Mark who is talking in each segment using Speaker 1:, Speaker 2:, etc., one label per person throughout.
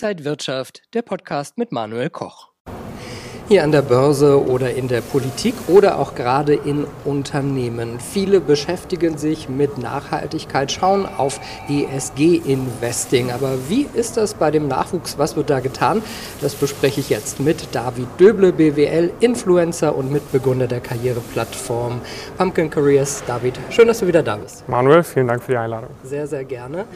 Speaker 1: Inside Wirtschaft, der Podcast mit Manuel Koch. Hier an der Börse oder in der Politik oder auch gerade in Unternehmen. Viele beschäftigen sich mit Nachhaltigkeit, schauen auf ESG-Investing. Aber wie ist das bei dem Nachwuchs? Was wird da getan? Das bespreche ich jetzt mit David Döble, BWL, Influencer und Mitbegründer der Karriereplattform Pumpkin Careers. David, schön, dass du wieder da bist.
Speaker 2: Manuel, vielen Dank für die Einladung.
Speaker 1: Sehr, sehr gerne.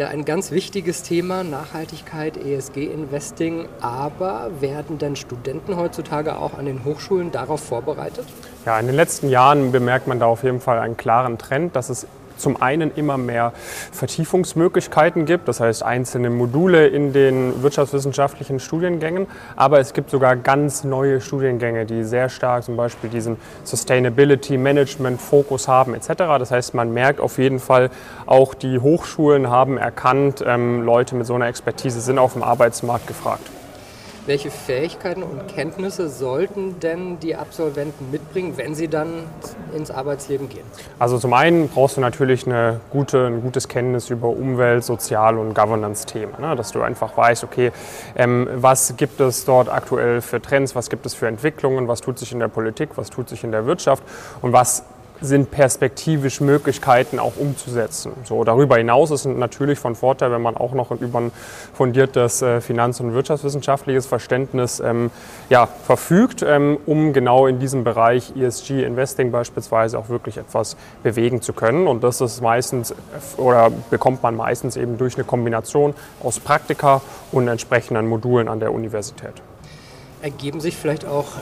Speaker 1: Ja, ein ganz wichtiges Thema, Nachhaltigkeit, ESG-Investing. Aber werden denn Studenten heutzutage auch an den Hochschulen darauf vorbereitet?
Speaker 2: Ja, in den letzten Jahren bemerkt man da auf jeden Fall einen klaren Trend, dass es zum einen immer mehr Vertiefungsmöglichkeiten gibt, das heißt einzelne Module in den wirtschaftswissenschaftlichen Studiengängen, aber es gibt sogar ganz neue Studiengänge, die sehr stark zum Beispiel diesen Sustainability Management Fokus haben etc. Das heißt, man merkt auf jeden Fall, auch die Hochschulen haben erkannt, ähm, Leute mit so einer Expertise sind auf dem Arbeitsmarkt gefragt.
Speaker 1: Welche Fähigkeiten und Kenntnisse sollten denn die Absolventen mitbringen, wenn sie dann ins Arbeitsleben gehen?
Speaker 2: Also zum einen brauchst du natürlich eine gute, ein gutes Kenntnis über Umwelt, Sozial- und Governance-Themen. Ne? Dass du einfach weißt, okay, ähm, was gibt es dort aktuell für Trends, was gibt es für Entwicklungen, was tut sich in der Politik, was tut sich in der Wirtschaft und was sind perspektivisch Möglichkeiten auch umzusetzen. So, darüber hinaus ist natürlich von Vorteil, wenn man auch noch über ein fundiertes äh, finanz- und wirtschaftswissenschaftliches Verständnis ähm, ja, verfügt, ähm, um genau in diesem Bereich ESG Investing beispielsweise auch wirklich etwas bewegen zu können. Und das ist meistens oder bekommt man meistens eben durch eine Kombination aus Praktika und entsprechenden Modulen an der Universität.
Speaker 1: Ergeben sich vielleicht auch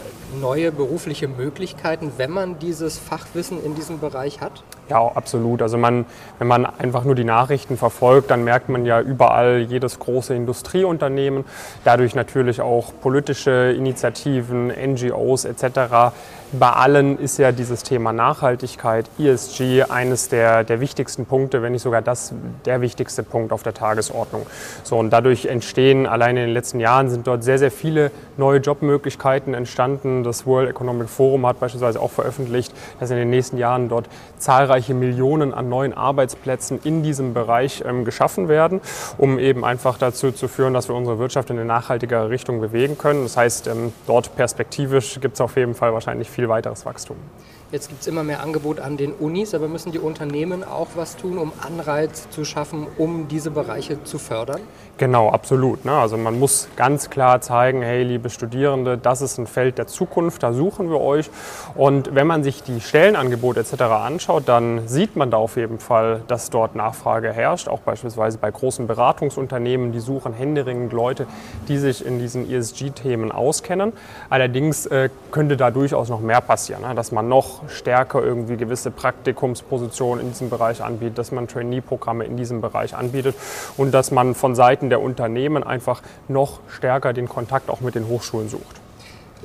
Speaker 1: neue berufliche Möglichkeiten, wenn man dieses Fachwissen in diesem Bereich hat?
Speaker 2: Ja, absolut. Also man, wenn man einfach nur die Nachrichten verfolgt, dann merkt man ja überall jedes große Industrieunternehmen, dadurch natürlich auch politische Initiativen, NGOs etc. Bei allen ist ja dieses Thema Nachhaltigkeit, ESG, eines der, der wichtigsten Punkte, wenn nicht sogar das der wichtigste Punkt auf der Tagesordnung. So, und dadurch entstehen, allein in den letzten Jahren sind dort sehr, sehr viele neue Jobmöglichkeiten entstanden. Das World Economic Forum hat beispielsweise auch veröffentlicht, dass in den nächsten Jahren dort zahlreiche Millionen an neuen Arbeitsplätzen in diesem Bereich ähm, geschaffen werden, um eben einfach dazu zu führen, dass wir unsere Wirtschaft in eine nachhaltigere Richtung bewegen können. Das heißt, ähm, dort perspektivisch gibt es auf jeden Fall wahrscheinlich viel weiteres Wachstum.
Speaker 1: Jetzt gibt es immer mehr Angebot an den Unis, aber müssen die Unternehmen auch was tun, um Anreiz zu schaffen, um diese Bereiche zu fördern?
Speaker 2: Genau, absolut. Ne? Also man muss ganz klar zeigen, hey, liebe Studierende, das ist ein Feld der Zukunft, da suchen wir euch. Und wenn man sich die Stellenangebote etc. anschaut, dann sieht man da auf jeden Fall, dass dort Nachfrage herrscht, auch beispielsweise bei großen Beratungsunternehmen, die suchen händeringend Leute, die sich in diesen ESG-Themen auskennen. Allerdings äh, könnte da durchaus noch mehr passieren, ne? dass man noch stärker irgendwie gewisse Praktikumspositionen in diesem Bereich anbietet, dass man Trainee-Programme in diesem Bereich anbietet und dass man von Seiten der Unternehmen einfach noch stärker den Kontakt auch mit den Hochschulen sucht.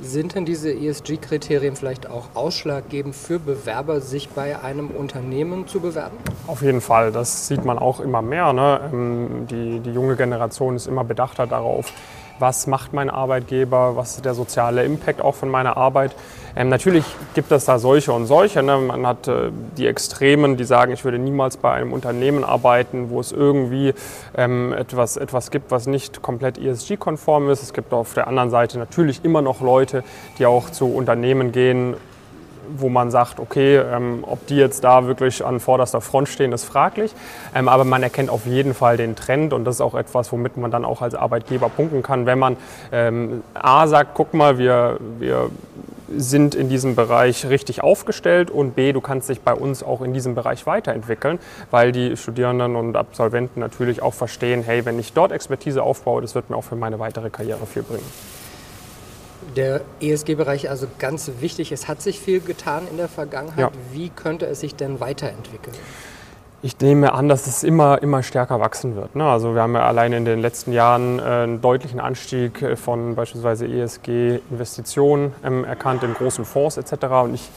Speaker 1: Sind denn diese ESG-Kriterien vielleicht auch ausschlaggebend für Bewerber, sich bei einem Unternehmen zu bewerben?
Speaker 2: Auf jeden Fall, das sieht man auch immer mehr. Ne? Ähm, die, die junge Generation ist immer bedachter darauf, was macht mein Arbeitgeber, was ist der soziale Impact auch von meiner Arbeit. Ähm, natürlich gibt es da solche und solche. Ne? Man hat äh, die Extremen, die sagen, ich würde niemals bei einem Unternehmen arbeiten, wo es irgendwie ähm, etwas, etwas gibt, was nicht komplett ESG-konform ist. Es gibt auf der anderen Seite natürlich immer noch Leute, die auch zu Unternehmen gehen, wo man sagt, okay, ähm, ob die jetzt da wirklich an vorderster Front stehen, ist fraglich. Ähm, aber man erkennt auf jeden Fall den Trend und das ist auch etwas, womit man dann auch als Arbeitgeber punkten kann, wenn man ähm, A sagt, guck mal, wir, wir sind in diesem Bereich richtig aufgestellt und B, du kannst dich bei uns auch in diesem Bereich weiterentwickeln, weil die Studierenden und Absolventen natürlich auch verstehen, hey, wenn ich dort Expertise aufbaue, das wird mir auch für meine weitere Karriere viel bringen.
Speaker 1: Der ESG-Bereich also ganz wichtig. Es hat sich viel getan in der Vergangenheit. Ja. Wie könnte es sich denn weiterentwickeln?
Speaker 2: Ich nehme an, dass es immer, immer stärker wachsen wird. Ne? Also wir haben ja allein in den letzten Jahren äh, einen deutlichen Anstieg äh, von beispielsweise ESG-Investitionen ähm, erkannt in großen Fonds etc. Und ich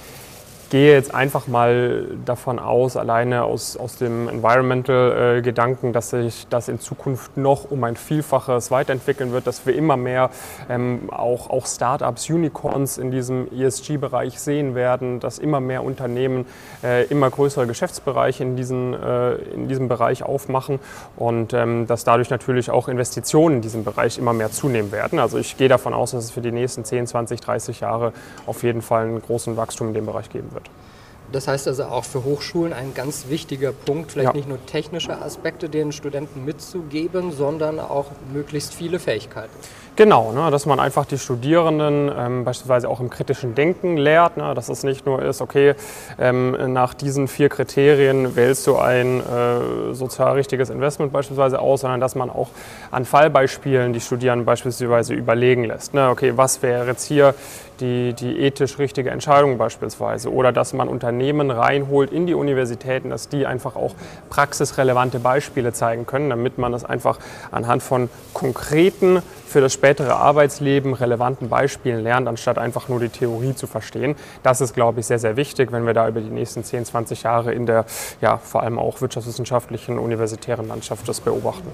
Speaker 2: gehe jetzt einfach mal davon aus, alleine aus, aus dem Environmental-Gedanken, dass sich das in Zukunft noch um ein Vielfaches weiterentwickeln wird, dass wir immer mehr ähm, auch, auch Startups, Unicorns in diesem ESG-Bereich sehen werden, dass immer mehr Unternehmen äh, immer größere Geschäftsbereiche in, diesen, äh, in diesem Bereich aufmachen und ähm, dass dadurch natürlich auch Investitionen in diesem Bereich immer mehr zunehmen werden. Also ich gehe davon aus, dass es für die nächsten 10, 20, 30 Jahre auf jeden Fall einen großen Wachstum in dem Bereich geben wird.
Speaker 1: good Das heißt also auch für Hochschulen ein ganz wichtiger Punkt, vielleicht ja. nicht nur technische Aspekte den Studenten mitzugeben, sondern auch möglichst viele Fähigkeiten.
Speaker 2: Genau, ne, dass man einfach die Studierenden ähm, beispielsweise auch im kritischen Denken lehrt, ne, dass es nicht nur ist, okay, ähm, nach diesen vier Kriterien wählst du ein äh, sozial richtiges Investment beispielsweise aus, sondern dass man auch an Fallbeispielen die Studierenden beispielsweise überlegen lässt. Ne, okay, was wäre jetzt hier die, die ethisch richtige Entscheidung beispielsweise oder dass man Unternehmen reinholt in die Universitäten, dass die einfach auch praxisrelevante Beispiele zeigen können, damit man das einfach anhand von konkreten für das spätere Arbeitsleben relevanten Beispielen lernt, anstatt einfach nur die Theorie zu verstehen. Das ist, glaube ich, sehr, sehr wichtig, wenn wir da über die nächsten 10, 20 Jahre in der ja, vor allem auch wirtschaftswissenschaftlichen universitären Landschaft das beobachten.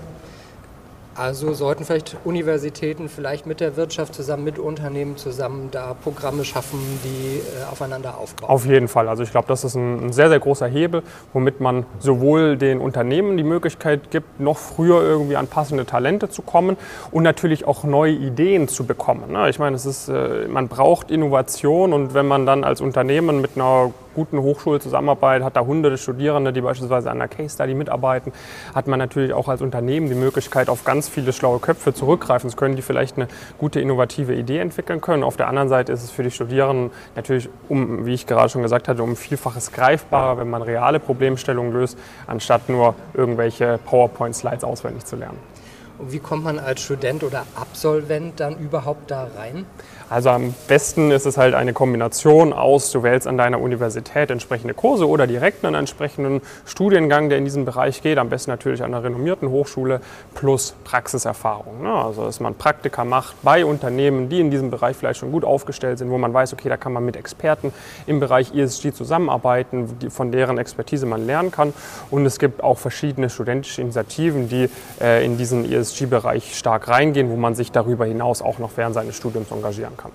Speaker 1: Also sollten vielleicht Universitäten vielleicht mit der Wirtschaft zusammen, mit Unternehmen zusammen da Programme schaffen, die äh, aufeinander aufbauen.
Speaker 2: Auf jeden Fall. Also ich glaube, das ist ein, ein, sehr, sehr großer Hebel, womit man sowohl den Unternehmen die Möglichkeit gibt, noch früher irgendwie an passende Talente zu kommen und natürlich auch neue Ideen zu bekommen. Ne? Ich meine, es ist, äh, man braucht Innovation und wenn man dann als Unternehmen mit einer guten Hochschule zusammenarbeitet, hat da hunderte Studierende, die beispielsweise an einer Case Study mitarbeiten, hat man natürlich auch als Unternehmen die Möglichkeit, auf ganz viele schlaue Köpfe zurückgreifen zu können, die vielleicht eine gute innovative Idee entwickeln können. Auf der anderen Seite ist es für die Studierenden natürlich, um, wie ich gerade schon gesagt hatte, um Vielfaches greifbarer, wenn man reale Problemstellungen löst, anstatt nur irgendwelche PowerPoint-Slides auswendig zu lernen.
Speaker 1: Und wie kommt man als Student oder Absolvent dann überhaupt da rein?
Speaker 2: Also am besten ist es halt eine Kombination aus, du wählst an deiner Universität entsprechende Kurse oder direkt einen entsprechenden Studiengang, der in diesem Bereich geht. Am besten natürlich an einer renommierten Hochschule plus Praxiserfahrung. Ne? Also dass man Praktika macht bei Unternehmen, die in diesem Bereich vielleicht schon gut aufgestellt sind, wo man weiß, okay, da kann man mit Experten im Bereich ESG zusammenarbeiten, von deren Expertise man lernen kann. Und es gibt auch verschiedene studentische Initiativen, die äh, in diesen ESG-Bereich stark reingehen, wo man sich darüber hinaus auch noch während seines Studiums engagieren kann kann.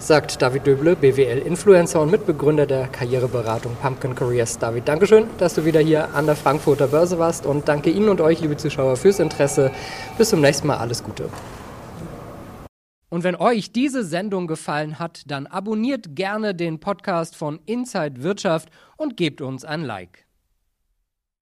Speaker 1: Sagt David Döble, BWL-Influencer und Mitbegründer der Karriereberatung Pumpkin Careers. David, Dankeschön, dass du wieder hier an der Frankfurter Börse warst und danke Ihnen und euch, liebe Zuschauer, fürs Interesse. Bis zum nächsten Mal, alles Gute. Und wenn euch diese Sendung gefallen hat, dann abonniert gerne den Podcast von Inside Wirtschaft und gebt uns ein Like.